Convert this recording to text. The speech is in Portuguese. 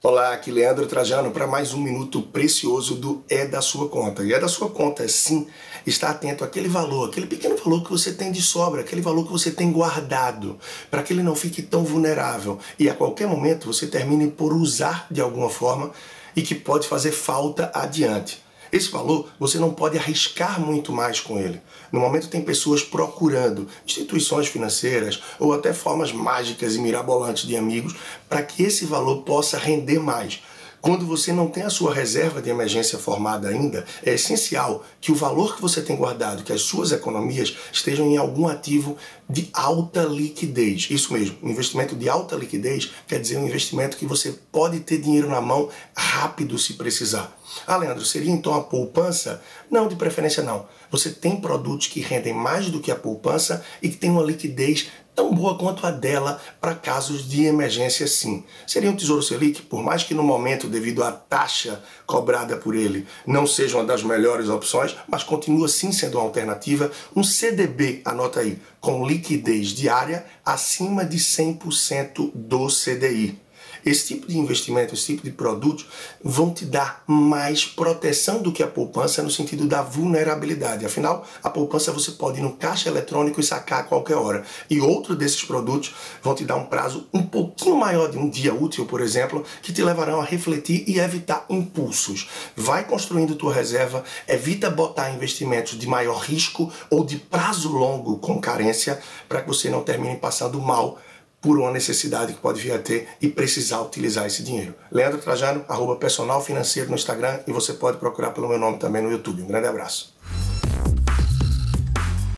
Olá, aqui Leandro Trajano para mais um minuto precioso do É da Sua Conta. E é da sua conta, é sim, estar atento àquele valor, aquele pequeno valor que você tem de sobra, aquele valor que você tem guardado, para que ele não fique tão vulnerável e a qualquer momento você termine por usar de alguma forma e que pode fazer falta adiante. Esse valor você não pode arriscar muito mais com ele. No momento tem pessoas procurando instituições financeiras ou até formas mágicas e mirabolantes de amigos para que esse valor possa render mais. Quando você não tem a sua reserva de emergência formada ainda, é essencial que o valor que você tem guardado, que as suas economias estejam em algum ativo de alta liquidez. Isso mesmo, um investimento de alta liquidez quer dizer um investimento que você pode ter dinheiro na mão rápido se precisar. Ah, Leandro, seria então a poupança? Não, de preferência não. Você tem produtos que rendem mais do que a poupança e que tem uma liquidez tão boa quanto a dela para casos de emergência sim. Seria um Tesouro Selic, por mais que no momento, devido à taxa cobrada por ele, não seja uma das melhores opções, mas continua sim sendo uma alternativa, um CDB, anota aí, com liquidez diária acima de 100% do CDI. Esse tipo de investimento, esse tipo de produto vão te dar mais proteção do que a poupança no sentido da vulnerabilidade. Afinal, a poupança você pode ir no caixa eletrônico e sacar a qualquer hora. E outro desses produtos vão te dar um prazo um pouquinho maior de um dia útil, por exemplo, que te levarão a refletir e evitar impulsos. Vai construindo tua reserva, evita botar investimentos de maior risco ou de prazo longo com carência para que você não termine passando mal por uma necessidade que pode vir a ter e precisar utilizar esse dinheiro. Leandro Trajano, arroba personal financeiro no Instagram e você pode procurar pelo meu nome também no YouTube. Um grande abraço.